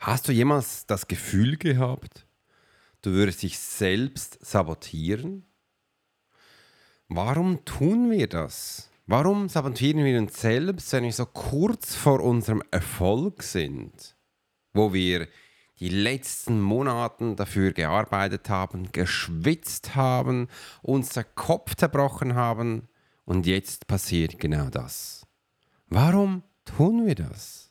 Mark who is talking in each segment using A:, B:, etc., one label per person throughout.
A: Hast du jemals das Gefühl gehabt, du würdest dich selbst sabotieren? Warum tun wir das? Warum sabotieren wir uns selbst, wenn wir so kurz vor unserem Erfolg sind, wo wir die letzten Monate dafür gearbeitet haben, geschwitzt haben, uns der Kopf zerbrochen haben und jetzt passiert genau das. Warum tun wir das?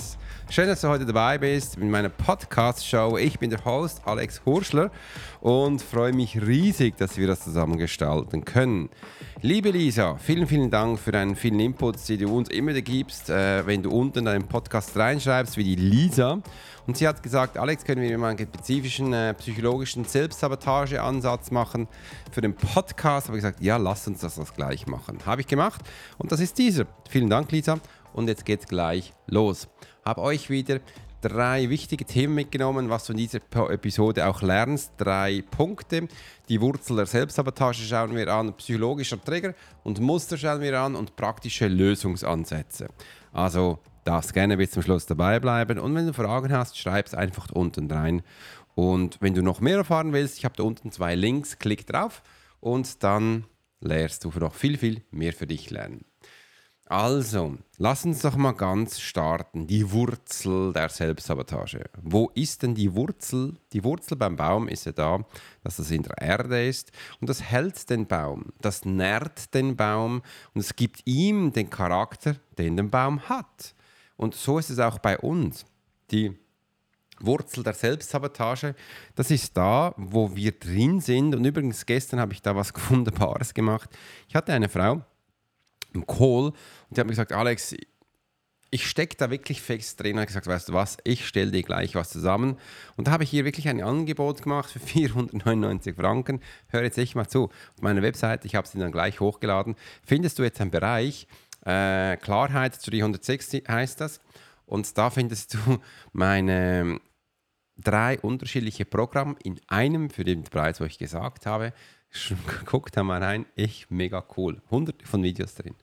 A: Schön, dass du heute dabei bist in meiner Podcast-Show. Ich bin der Host Alex Hurschler und freue mich riesig, dass wir das zusammen gestalten können. Liebe Lisa, vielen, vielen Dank für deinen vielen Inputs, die du uns immer gibst, äh, wenn du unten deinen Podcast reinschreibst, wie die Lisa. Und sie hat gesagt, Alex, können wir mal einen spezifischen äh, psychologischen Selbstsabotage-Ansatz machen für den Podcast? Habe ich gesagt, ja, lass uns das, das gleich machen. Habe ich gemacht und das ist dieser. Vielen Dank, Lisa. Und jetzt geht's gleich los. Habe euch wieder drei wichtige Themen mitgenommen, was du in dieser Episode auch lernst. Drei Punkte. Die Wurzel der Selbstsabotage schauen wir an, psychologischer Trigger und Muster schauen wir an und praktische Lösungsansätze. Also das gerne bis zum Schluss dabei bleiben und wenn du Fragen hast, schreib es einfach unten rein. Und wenn du noch mehr erfahren willst, ich habe da unten zwei Links, klick drauf und dann lernst du noch viel, viel mehr für dich lernen. Also, lass uns doch mal ganz starten. Die Wurzel der Selbstsabotage. Wo ist denn die Wurzel? Die Wurzel beim Baum ist ja da, dass das in der Erde ist und das hält den Baum, das nährt den Baum und es gibt ihm den Charakter, den der Baum hat. Und so ist es auch bei uns. Die Wurzel der Selbstsabotage, das ist da, wo wir drin sind. Und übrigens, gestern habe ich da was Wunderbares gemacht. Ich hatte eine Frau, im Call und die hat mir gesagt, Alex, ich stecke da wirklich fest drin. Und gesagt, weißt du was, ich stelle dir gleich was zusammen. Und da habe ich hier wirklich ein Angebot gemacht für 499 Franken. Hör jetzt echt mal zu. Auf meiner Webseite, ich habe sie dann gleich hochgeladen, findest du jetzt einen Bereich, äh, Klarheit 360 heißt das. Und da findest du meine drei unterschiedliche Programme in einem für den Preis, wo ich gesagt habe. Guckt da mal rein, echt mega cool. Hunderte von Videos drin.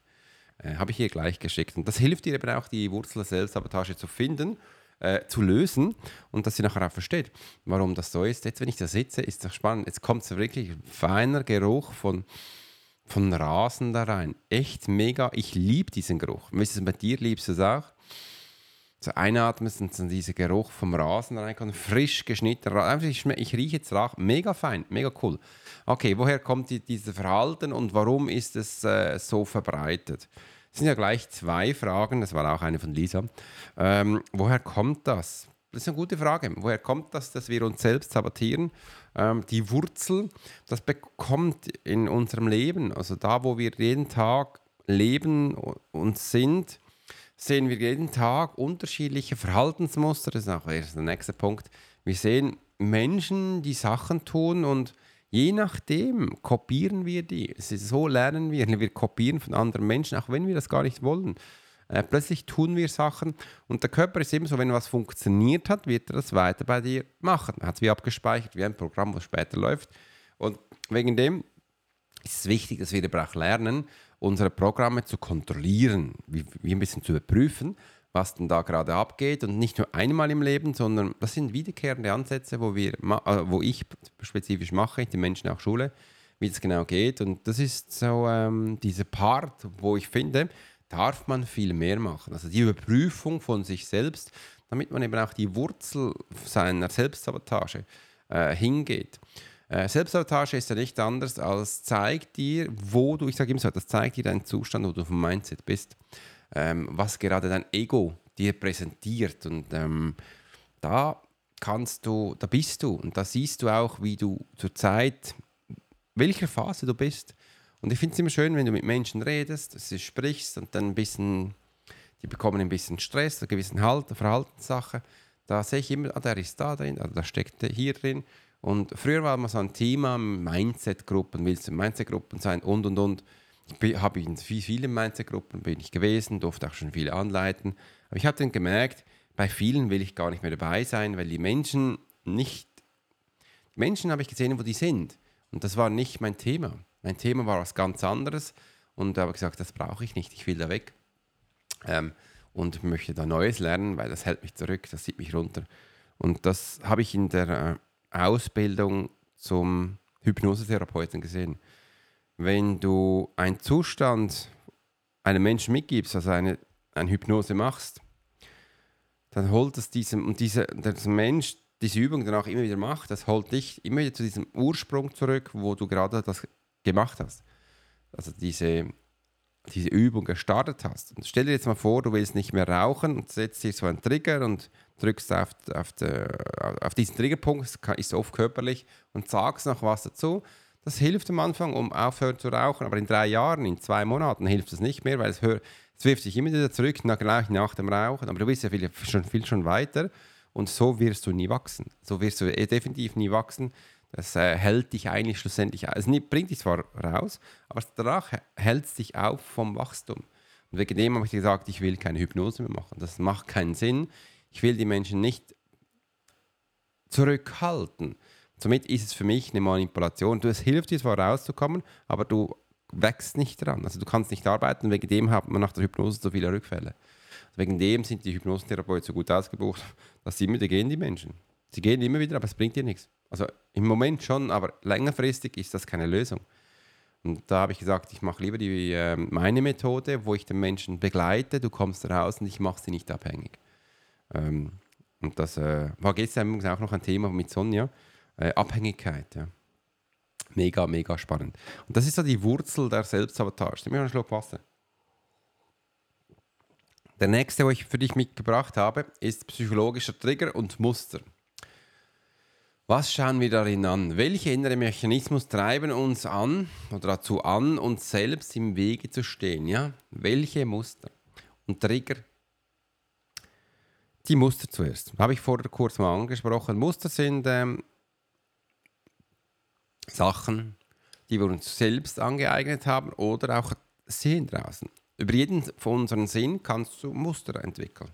A: Äh, Habe ich hier gleich geschickt. Und das hilft dir eben auch, die Wurzel der Selbstsabotage zu finden, äh, zu lösen und dass sie nachher auch versteht, warum das so ist. Jetzt, wenn ich da sitze, ist das spannend. Jetzt kommt so wirklich ein feiner Geruch von, von Rasen da rein. Echt mega. Ich liebe diesen Geruch. Wie ist es bei dir? Liebst du es auch? So einatmest und dann dieser Geruch vom Rasen reinkommt, frisch geschnitten. Ich, ich rieche jetzt Rauch, mega fein, mega cool. Okay, woher kommt die, dieses Verhalten und warum ist es äh, so verbreitet? Das sind ja gleich zwei Fragen, das war auch eine von Lisa. Ähm, woher kommt das? Das ist eine gute Frage. Woher kommt das, dass wir uns selbst sabotieren? Ähm, die Wurzel, das bekommt in unserem Leben, also da, wo wir jeden Tag leben und sind, sehen wir jeden Tag unterschiedliche Verhaltensmuster. Das ist auch erst der nächste Punkt. Wir sehen Menschen, die Sachen tun und je nachdem kopieren wir die. So lernen wir. Wir kopieren von anderen Menschen, auch wenn wir das gar nicht wollen. Äh, plötzlich tun wir Sachen und der Körper ist immer so, wenn was funktioniert hat, wird er das weiter bei dir machen. Hat es wie abgespeichert, wie ein Programm, das später läuft. Und wegen dem ist es wichtig, dass wir aber auch lernen, unsere Programme zu kontrollieren, wie, wie ein bisschen zu überprüfen, was denn da gerade abgeht und nicht nur einmal im Leben, sondern das sind wiederkehrende Ansätze, wo, wir, äh, wo ich spezifisch mache, die Menschen auch schule, wie das genau geht. Und das ist so ähm, dieser Part, wo ich finde, darf man viel mehr machen. Also die Überprüfung von sich selbst, damit man eben auch die Wurzel seiner Selbstsabotage äh, hingeht. Äh, Selbstsabotage ist ja nicht anders als zeigt dir, wo du, ich sage immer so, das zeigt dir deinen Zustand, wo du vom Mindset bist, ähm, was gerade dein Ego dir präsentiert. Und ähm, da kannst du, da bist du und da siehst du auch, wie du zurzeit, welcher Phase du bist. Und ich finde es immer schön, wenn du mit Menschen redest, du sprichst und dann ein bisschen, die bekommen ein bisschen Stress, eine gewisse halt, Verhaltenssache. Da sehe ich immer, ah, der ist da drin, also da steckt hier drin. Und früher war mal so ein Thema, Mindset-Gruppen, willst du Mindset-Gruppen sein und und und. Ich habe in vielen Mindset-Gruppen bin ich gewesen, durfte auch schon viele anleiten. Aber ich habe dann gemerkt, bei vielen will ich gar nicht mehr dabei sein, weil die Menschen nicht, die Menschen habe ich gesehen, wo die sind. Und das war nicht mein Thema. Mein Thema war was ganz anderes und da habe ich gesagt, das brauche ich nicht, ich will da weg. Ähm, und möchte da Neues lernen, weil das hält mich zurück, das zieht mich runter. Und das habe ich in der äh, Ausbildung zum Hypnosetherapeuten gesehen. Wenn du einen Zustand einem Menschen mitgibst, also eine, eine Hypnose machst, dann holt es diesem, und dieser, Mensch diese Übung dann auch immer wieder macht, das holt dich immer wieder zu diesem Ursprung zurück, wo du gerade das gemacht hast. Also diese, diese Übung gestartet hast. Und stell dir jetzt mal vor, du willst nicht mehr rauchen und setzt dir so einen Trigger und drückst auf, auf, auf diesen Triggerpunkt, ist oft körperlich, und sagst noch was dazu. Das hilft am Anfang, um aufhören zu rauchen, aber in drei Jahren, in zwei Monaten hilft es nicht mehr, weil es, hör, es wirft sich immer wieder zurück, nach, gleich nach dem Rauchen. Aber du bist ja viel schon, viel schon weiter und so wirst du nie wachsen. So wirst du eh definitiv nie wachsen. Das äh, hält dich eigentlich schlussendlich, es bringt dich zwar raus, aber danach hält es dich auf vom Wachstum. Und wegen dem habe ich gesagt, ich will keine Hypnose mehr machen. Das macht keinen Sinn. Ich will die Menschen nicht zurückhalten. Somit ist es für mich eine Manipulation. Es hilft dir zwar rauszukommen, aber du wächst nicht dran. Also du kannst nicht arbeiten, wegen dem hat man nach der Hypnose so viele Rückfälle. Wegen dem sind die Hypnosetherapeuten so gut ausgebucht, dass sie immer wieder gehen, die Menschen. Sie gehen immer wieder, aber es bringt dir nichts. Also im Moment schon, aber längerfristig ist das keine Lösung. Und da habe ich gesagt, ich mache lieber die, äh, meine Methode, wo ich den Menschen begleite, du kommst raus und ich mache sie nicht abhängig. Ähm, und das äh, war gestern übrigens auch noch ein Thema mit Sonja, äh, Abhängigkeit. Ja. Mega, mega spannend. Und das ist so die Wurzel der Selbstsabotage. Nimm mir einen Schluck Wasser. Der nächste, wo ich für dich mitgebracht habe, ist psychologischer Trigger und Muster. Was schauen wir darin an? Welche innere Mechanismus treiben uns an oder dazu an, uns selbst im Wege zu stehen? Ja? Welche Muster und Trigger? Die Muster zuerst. Habe ich vorher kurz mal angesprochen. Muster sind ähm, Sachen, die wir uns selbst angeeignet haben oder auch sehen draußen. Über jeden von unseren Sinn kannst du Muster entwickeln.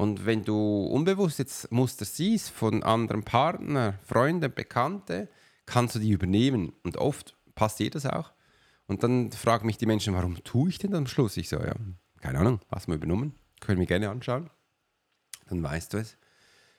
A: Und wenn du unbewusst jetzt Muster siehst von anderen Partnern, Freunden, Bekannten, kannst du die übernehmen. Und oft passiert das auch. Und dann fragen mich die Menschen, warum tue ich denn am Schluss? Ich so, ja, keine Ahnung, hast du mal übernommen? Können wir gerne anschauen. Dann weißt du es.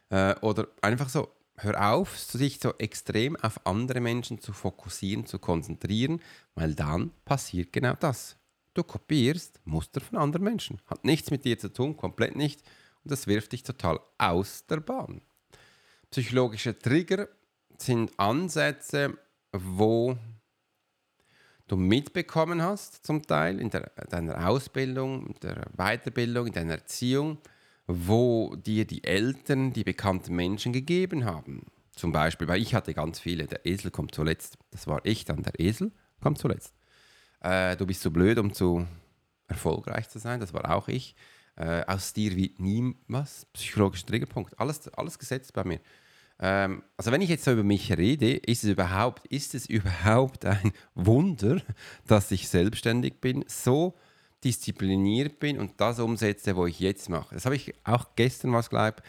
A: Äh, oder einfach so, hör auf, sich so extrem auf andere Menschen zu fokussieren, zu konzentrieren, weil dann passiert genau das. Du kopierst Muster von anderen Menschen. Hat nichts mit dir zu tun, komplett nicht. Und das wirft dich total aus der Bahn. Psychologische Trigger sind Ansätze, wo du mitbekommen hast, zum Teil in der, deiner Ausbildung, in der Weiterbildung, in deiner Erziehung, wo dir die Eltern die bekannten Menschen gegeben haben. Zum Beispiel, weil ich hatte ganz viele, der Esel kommt zuletzt. Das war ich dann, der Esel kommt zuletzt. Äh, du bist zu blöd, um zu erfolgreich zu sein, das war auch ich. Äh, aus dir wird nie was. Psychologischer Triggerpunkt. Alles, alles gesetzt bei mir. Ähm, also wenn ich jetzt so über mich rede, ist es überhaupt, ist es überhaupt ein Wunder, dass ich selbstständig bin, so diszipliniert bin und das umsetze, wo ich jetzt mache. Das habe ich auch gestern was glaube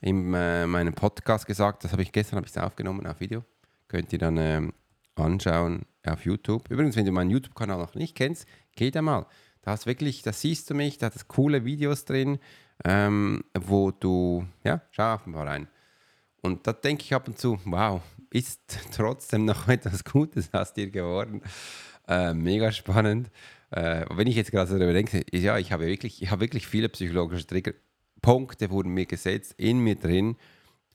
A: in äh, meinem Podcast gesagt. Das habe ich gestern habe ich es aufgenommen auf Video. Könnt ihr dann ähm, anschauen auf YouTube. Übrigens, wenn du meinen YouTube-Kanal noch nicht kennst, geh da mal. Da hast wirklich, da siehst du mich, da hat es coole Videos drin, ähm, wo du, ja, schau einfach mal rein. Und da denke ich ab und zu, wow, ist trotzdem noch etwas Gutes aus dir geworden. Äh, mega spannend. Äh, wenn ich jetzt gerade darüber denke, ja, ich habe wirklich, ich habe wirklich viele psychologische Triggerpunkte wurden mir gesetzt, in mir drin.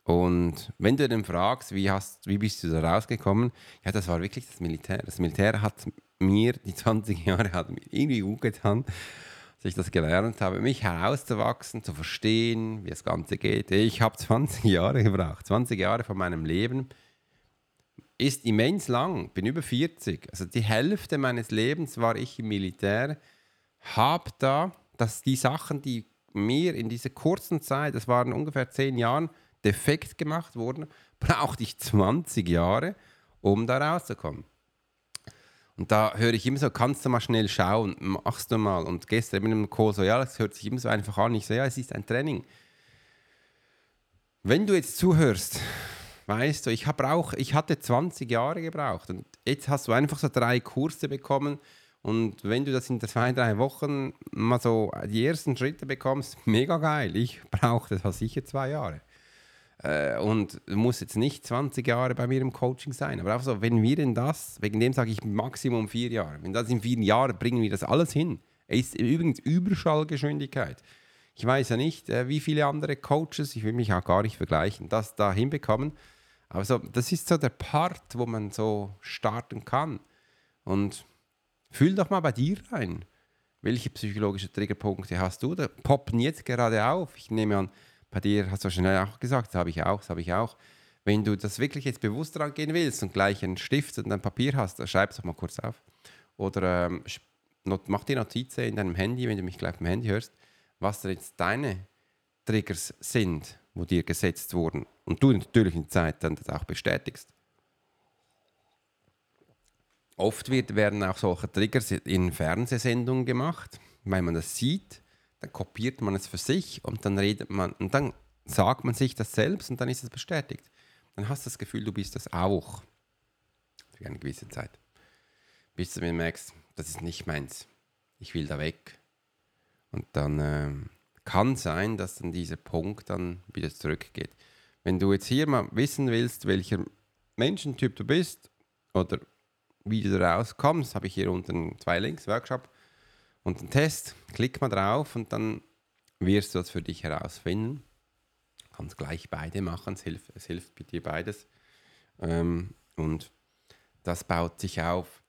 A: Und wenn du dann fragst, wie, hast, wie bist du da rausgekommen, ja, das war wirklich das Militär. Das Militär hat mir, die 20 Jahre hat mir irgendwie gut getan, dass ich das gelernt habe, mich herauszuwachsen, zu verstehen, wie das Ganze geht. Ich habe 20 Jahre gebraucht, 20 Jahre von meinem Leben ist immens lang, bin über 40. Also die Hälfte meines Lebens war ich im Militär, habe da, dass die Sachen, die mir in dieser kurzen Zeit, das waren ungefähr 10 Jahren, defekt gemacht wurden, brauchte ich 20 Jahre, um da rauszukommen. Und da höre ich immer so, kannst du mal schnell schauen, machst du mal. Und gestern mit einem Call so, ja, das hört sich immer so einfach an. Ich so, ja, es ist ein Training. Wenn du jetzt zuhörst, weißt du, ich, auch, ich hatte 20 Jahre gebraucht und jetzt hast du einfach so drei Kurse bekommen und wenn du das in zwei, drei Wochen mal so die ersten Schritte bekommst, mega geil. Ich brauchte das sicher zwei Jahre. Äh, und muss jetzt nicht 20 Jahre bei mir im Coaching sein. Aber auch so, wenn wir denn das, wegen dem sage ich Maximum vier Jahre, wenn das in vier Jahren bringen wir das alles hin. Ist übrigens Überschallgeschwindigkeit. Ich weiß ja nicht, äh, wie viele andere Coaches, ich will mich auch gar nicht vergleichen, das da hinbekommen. Aber so, das ist so der Part, wo man so starten kann. Und fühl doch mal bei dir rein. Welche psychologische Triggerpunkte hast du? Da poppen jetzt gerade auf. Ich nehme an, bei dir hast du schnell auch gesagt, das habe ich auch, das habe ich auch. Wenn du das wirklich jetzt bewusst dran gehen willst und gleich einen Stift und ein Papier hast, schreib es doch mal kurz auf. Oder ähm, mach dir Notizen in deinem Handy, wenn du mich gleich auf dem Handy hörst, was jetzt deine Triggers sind, wo dir gesetzt wurden. Und du natürlich in Zeit dann das auch bestätigst. Oft wird, werden auch solche Triggers in Fernsehsendungen gemacht, weil man das sieht dann kopiert man es für sich und dann redet man und dann sagt man sich das selbst und dann ist es bestätigt. Dann hast du das Gefühl, du bist das auch für eine gewisse Zeit. Bis du mir merkst, das ist nicht meins. Ich will da weg. Und dann äh, kann sein, dass dann dieser Punkt dann wieder zurückgeht. Wenn du jetzt hier mal wissen willst, welcher Menschentyp du bist oder wie du da rauskommst, habe ich hier unten zwei Links, Workshop und einen Test. Klick mal drauf und dann wirst du das für dich herausfinden. Du kannst gleich beide machen, es hilft, es hilft bei dir beides. Ähm, und das baut sich auf.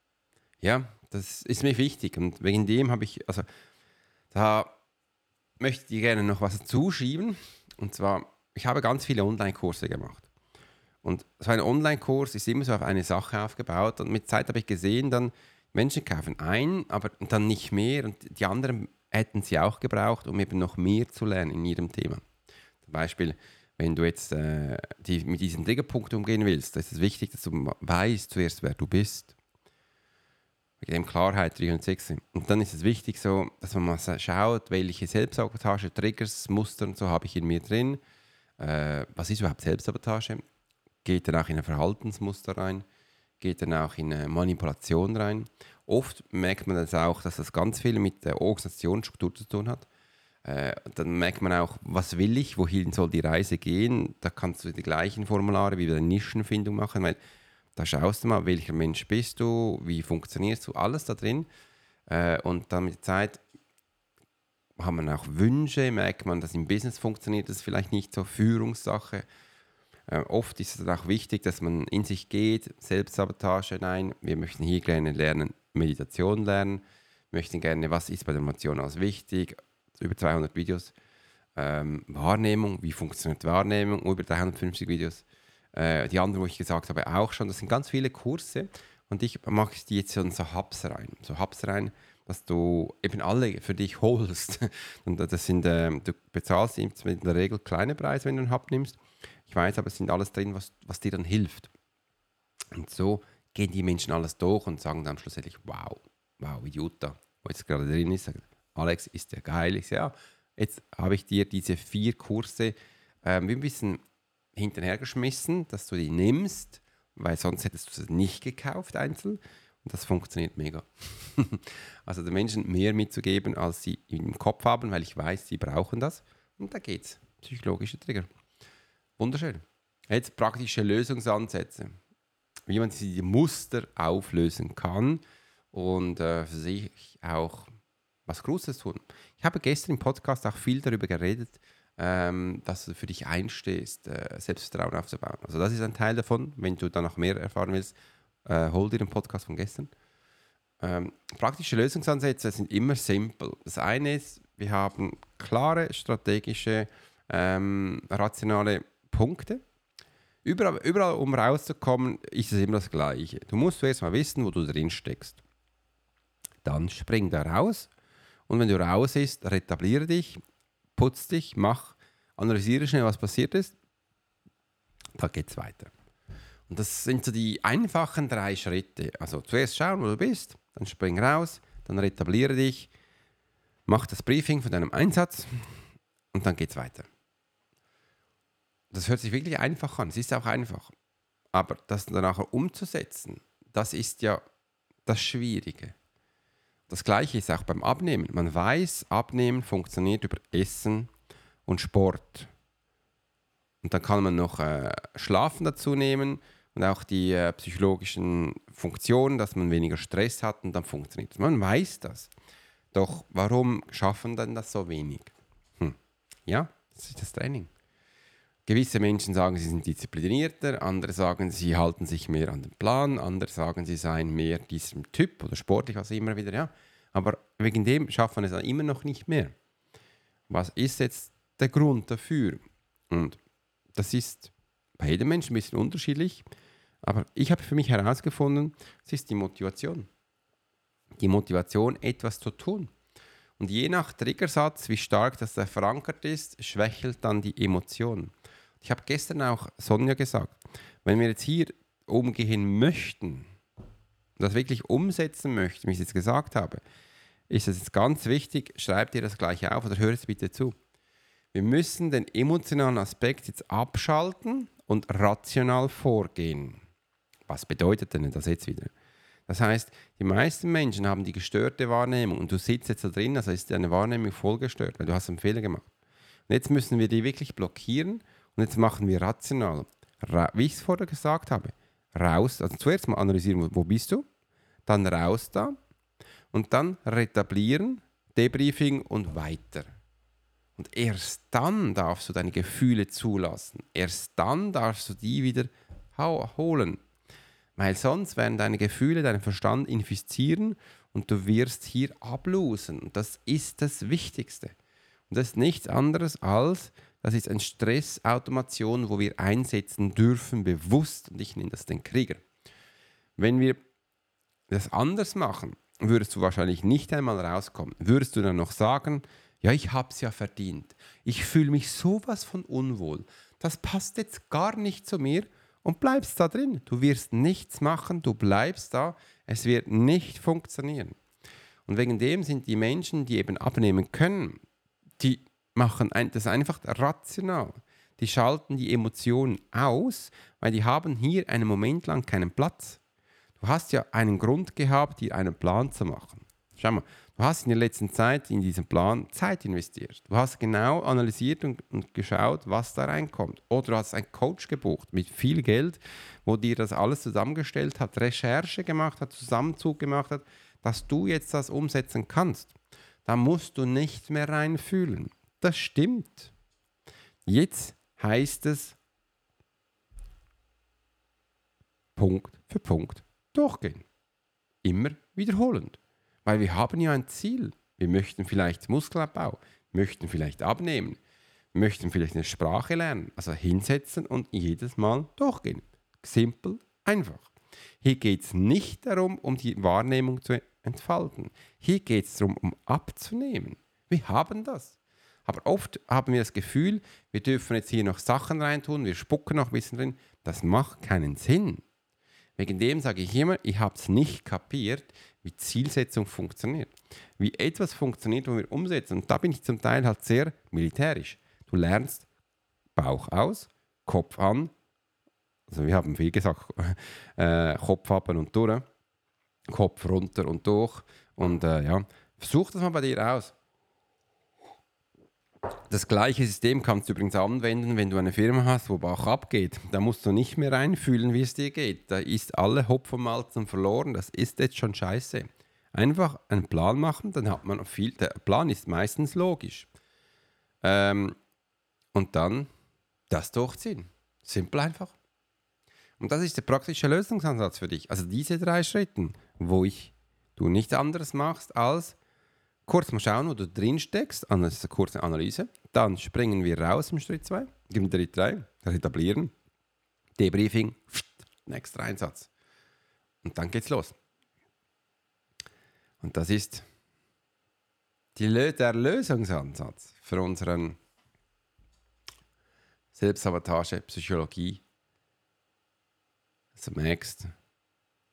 A: Ja, das ist mir wichtig und wegen dem habe ich, also da möchte ich gerne noch was zuschieben. Und zwar, ich habe ganz viele Online-Kurse gemacht. Und so ein Online-Kurs ist immer so auf eine Sache aufgebaut. Und mit Zeit habe ich gesehen, dann, Menschen kaufen ein, aber dann nicht mehr und die anderen hätten sie auch gebraucht, um eben noch mehr zu lernen in ihrem Thema. Zum Beispiel, wenn du jetzt äh, die, mit diesen Triggerpunkten umgehen willst, ist es wichtig, dass du weißt zuerst, wer du bist. Wegen dem Klarheit 306. Und dann ist es wichtig, so, dass man mal schaut, welche Selbstsabotage, Triggers, Muster und so habe ich in mir drin. Äh, was ist überhaupt Selbstsabotage? Geht dann auch in ein Verhaltensmuster rein? Geht dann auch in eine Manipulation rein. Oft merkt man das auch, dass das ganz viel mit der Organisationsstruktur zu tun hat. Äh, dann merkt man auch, was will ich, wohin soll die Reise gehen. Da kannst du die gleichen Formulare wie bei der Nischenfindung machen, weil da schaust du mal, welcher Mensch bist du, wie funktionierst du, alles da drin. Äh, und dann mit der Zeit haben wir auch Wünsche, merkt man, dass im Business funktioniert das vielleicht nicht so, Führungssache. Äh, oft ist es auch wichtig, dass man in sich geht, Selbstsabotage nein. Wir möchten hier gerne lernen, Meditation lernen, möchten gerne, was ist bei der Meditation als wichtig, über 200 Videos. Ähm, Wahrnehmung, wie funktioniert Wahrnehmung, über 350 Videos. Äh, die anderen, wo ich gesagt habe, auch schon. Das sind ganz viele Kurse und ich mache die jetzt in so Hubs rein. So Hubs rein, dass du eben alle für dich holst. und das sind, äh, du bezahlst in der Regel kleine Preise, wenn du einen Hub nimmst. Ich weiß, aber es sind alles drin, was, was dir dann hilft. Und so gehen die Menschen alles durch und sagen dann schlussendlich, wow, wow, Jutta, wo jetzt gerade drin ist, sagt, Alex, ist ja geil. Ich sage, ja, jetzt habe ich dir diese vier Kurse ähm, ein bisschen hinterhergeschmissen, dass du die nimmst, weil sonst hättest du sie nicht gekauft einzeln. Das funktioniert mega. also den Menschen mehr mitzugeben, als sie im Kopf haben, weil ich weiß, sie brauchen das. Und da geht's. Psychologische Trigger. Wunderschön. Jetzt praktische Lösungsansätze, wie man diese Muster auflösen kann und äh, für sich auch was Großes tun. Ich habe gestern im Podcast auch viel darüber geredet, ähm, dass du für dich einstehst, äh, Selbstvertrauen aufzubauen. Also das ist ein Teil davon. Wenn du dann noch mehr erfahren willst, äh, hol dir den Podcast von gestern. Ähm, praktische Lösungsansätze sind immer simpel. Das eine ist, wir haben klare strategische, ähm, rationale Punkte. Überall, überall, um rauszukommen, ist es immer das Gleiche. Du musst zuerst mal wissen, wo du drin steckst. Dann spring da raus und wenn du raus bist, retabliere dich, putz dich, mach, analysiere schnell, was passiert ist. Da geht es weiter. Und das sind so die einfachen drei Schritte. Also zuerst schauen, wo du bist, dann spring raus, dann retabliere dich, mach das Briefing von deinem Einsatz und dann geht es weiter. Das hört sich wirklich einfach an. Es ist auch einfach. Aber das dann nachher umzusetzen, das ist ja das Schwierige. Das Gleiche ist auch beim Abnehmen. Man weiß, Abnehmen funktioniert über Essen und Sport. Und dann kann man noch äh, Schlafen dazu nehmen und auch die äh, psychologischen Funktionen, dass man weniger Stress hat und dann funktioniert es. Man weiß das. Doch warum schaffen dann das so wenig? Hm. Ja, das ist das Training. Gewisse Menschen sagen, sie sind disziplinierter, andere sagen, sie halten sich mehr an den Plan, andere sagen, sie seien mehr diesem Typ oder sportlich, was immer wieder, ja. Aber wegen dem schafft man es dann immer noch nicht mehr. Was ist jetzt der Grund dafür? Und das ist bei jedem Menschen ein bisschen unterschiedlich, aber ich habe für mich herausgefunden, es ist die Motivation. Die Motivation, etwas zu tun. Und je nach Triggersatz, wie stark das da verankert ist, schwächelt dann die Emotion. Ich habe gestern auch Sonja gesagt, wenn wir jetzt hier umgehen möchten, das wirklich umsetzen möchten, wie ich es jetzt gesagt habe, ist es jetzt ganz wichtig, schreibt ihr das gleich auf oder hört es bitte zu. Wir müssen den emotionalen Aspekt jetzt abschalten und rational vorgehen. Was bedeutet denn das jetzt wieder? Das heißt, die meisten Menschen haben die gestörte Wahrnehmung und du sitzt jetzt da drin, also ist deine Wahrnehmung voll gestört, weil du hast einen Fehler gemacht. Und jetzt müssen wir die wirklich blockieren und jetzt machen wir rational. Ra wie ich es vorher gesagt habe, raus, also zuerst mal analysieren, wo bist du, dann raus da und dann retablieren, Debriefing und weiter. Und erst dann darfst du deine Gefühle zulassen. Erst dann darfst du die wieder holen. Weil sonst werden deine Gefühle deinen Verstand infizieren und du wirst hier ablosen. Das ist das Wichtigste. Und das ist nichts anderes als, das ist eine Stressautomation, wo wir einsetzen dürfen, bewusst, und ich nenne das den Krieger. Wenn wir das anders machen, würdest du wahrscheinlich nicht einmal rauskommen. Würdest du dann noch sagen, ja, ich habe es ja verdient. Ich fühle mich sowas von unwohl. Das passt jetzt gar nicht zu mir und bleibst da drin. Du wirst nichts machen, du bleibst da. Es wird nicht funktionieren. Und wegen dem sind die Menschen, die eben abnehmen können, die machen das einfach rational. Die schalten die Emotionen aus, weil die haben hier einen Moment lang keinen Platz. Du hast ja einen Grund gehabt, hier einen Plan zu machen. Schau mal, du hast in der letzten Zeit in diesen Plan Zeit investiert. Du hast genau analysiert und, und geschaut, was da reinkommt. Oder du hast einen Coach gebucht mit viel Geld, wo dir das alles zusammengestellt hat, Recherche gemacht hat, Zusammenzug gemacht hat, dass du jetzt das umsetzen kannst. Da musst du nicht mehr reinfühlen. Das stimmt. Jetzt heißt es Punkt für Punkt durchgehen. Immer wiederholend. Weil wir haben ja ein Ziel. Wir möchten vielleicht Muskelabbau, möchten vielleicht abnehmen, möchten vielleicht eine Sprache lernen. Also hinsetzen und jedes Mal durchgehen. Simpel, einfach. Hier geht es nicht darum, um die Wahrnehmung zu entfalten. Hier geht es darum, um abzunehmen. Wir haben das. Aber oft haben wir das Gefühl, wir dürfen jetzt hier noch Sachen reintun, wir spucken noch ein bisschen drin. Das macht keinen Sinn. Wegen dem sage ich immer, ich habe es nicht kapiert, wie Zielsetzung funktioniert. Wie etwas funktioniert, wo wir umsetzen. Und da bin ich zum Teil halt sehr militärisch. Du lernst Bauch aus, Kopf an. Also wir haben viel gesagt, äh, Kopf ab und durch, Kopf runter und durch. Und äh, ja, versuch das mal bei dir aus. Das gleiche System kannst du übrigens anwenden, wenn du eine Firma hast, wo Bauch abgeht. Da musst du nicht mehr reinfühlen, wie es dir geht. Da ist alle Hopfenmalzen verloren. Das ist jetzt schon scheiße. Einfach einen Plan machen, dann hat man viel. Der Plan ist meistens logisch. Ähm, und dann das durchziehen. Simpel einfach. Und das ist der praktische Lösungsansatz für dich. Also diese drei Schritte, wo ich du nichts anderes machst als kurz mal schauen, wo du drin steckst, das ist eine kurze Analyse. Dann springen wir raus im Schritt 2, im Schritt 3, etablieren, Debriefing, nächster Einsatz. Und dann geht's los. Und das ist der Lösungsansatz für unseren Selbstsabotage, Psychologie. Also merkst,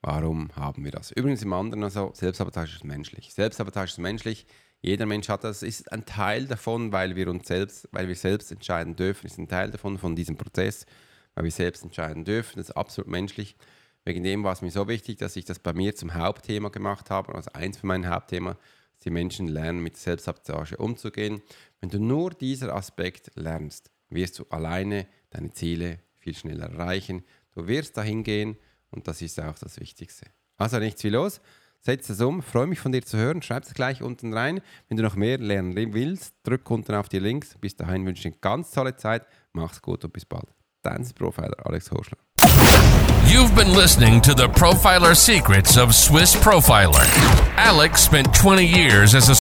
A: warum haben wir das? Übrigens im anderen also, Selbstsabotage ist menschlich. Selbstsabotage ist menschlich. Jeder Mensch hat das, ist ein Teil davon, weil wir uns selbst, weil wir selbst entscheiden dürfen, ist ein Teil davon, von diesem Prozess, weil wir selbst entscheiden dürfen. Das ist absolut menschlich. Wegen dem war es mir so wichtig, dass ich das bei mir zum Hauptthema gemacht habe, also eins von meinen Hauptthemen, dass die Menschen lernen, mit Selbstsabotage umzugehen. Wenn du nur dieser Aspekt lernst, wirst du alleine deine Ziele viel schneller erreichen. Du wirst dahin gehen und das ist auch das Wichtigste. Also nichts wie los. Setz es um, freue mich von dir zu hören. Schreib es gleich unten rein. Wenn du noch mehr lernen willst, drück unten auf die Links. Bis dahin wünsche ich dir eine ganz tolle Zeit. Mach's gut und bis bald. Dein Profiler Alex Horschler.
B: You've been listening to the Profiler Secrets of Swiss Profiler. Alex spent 20 years as a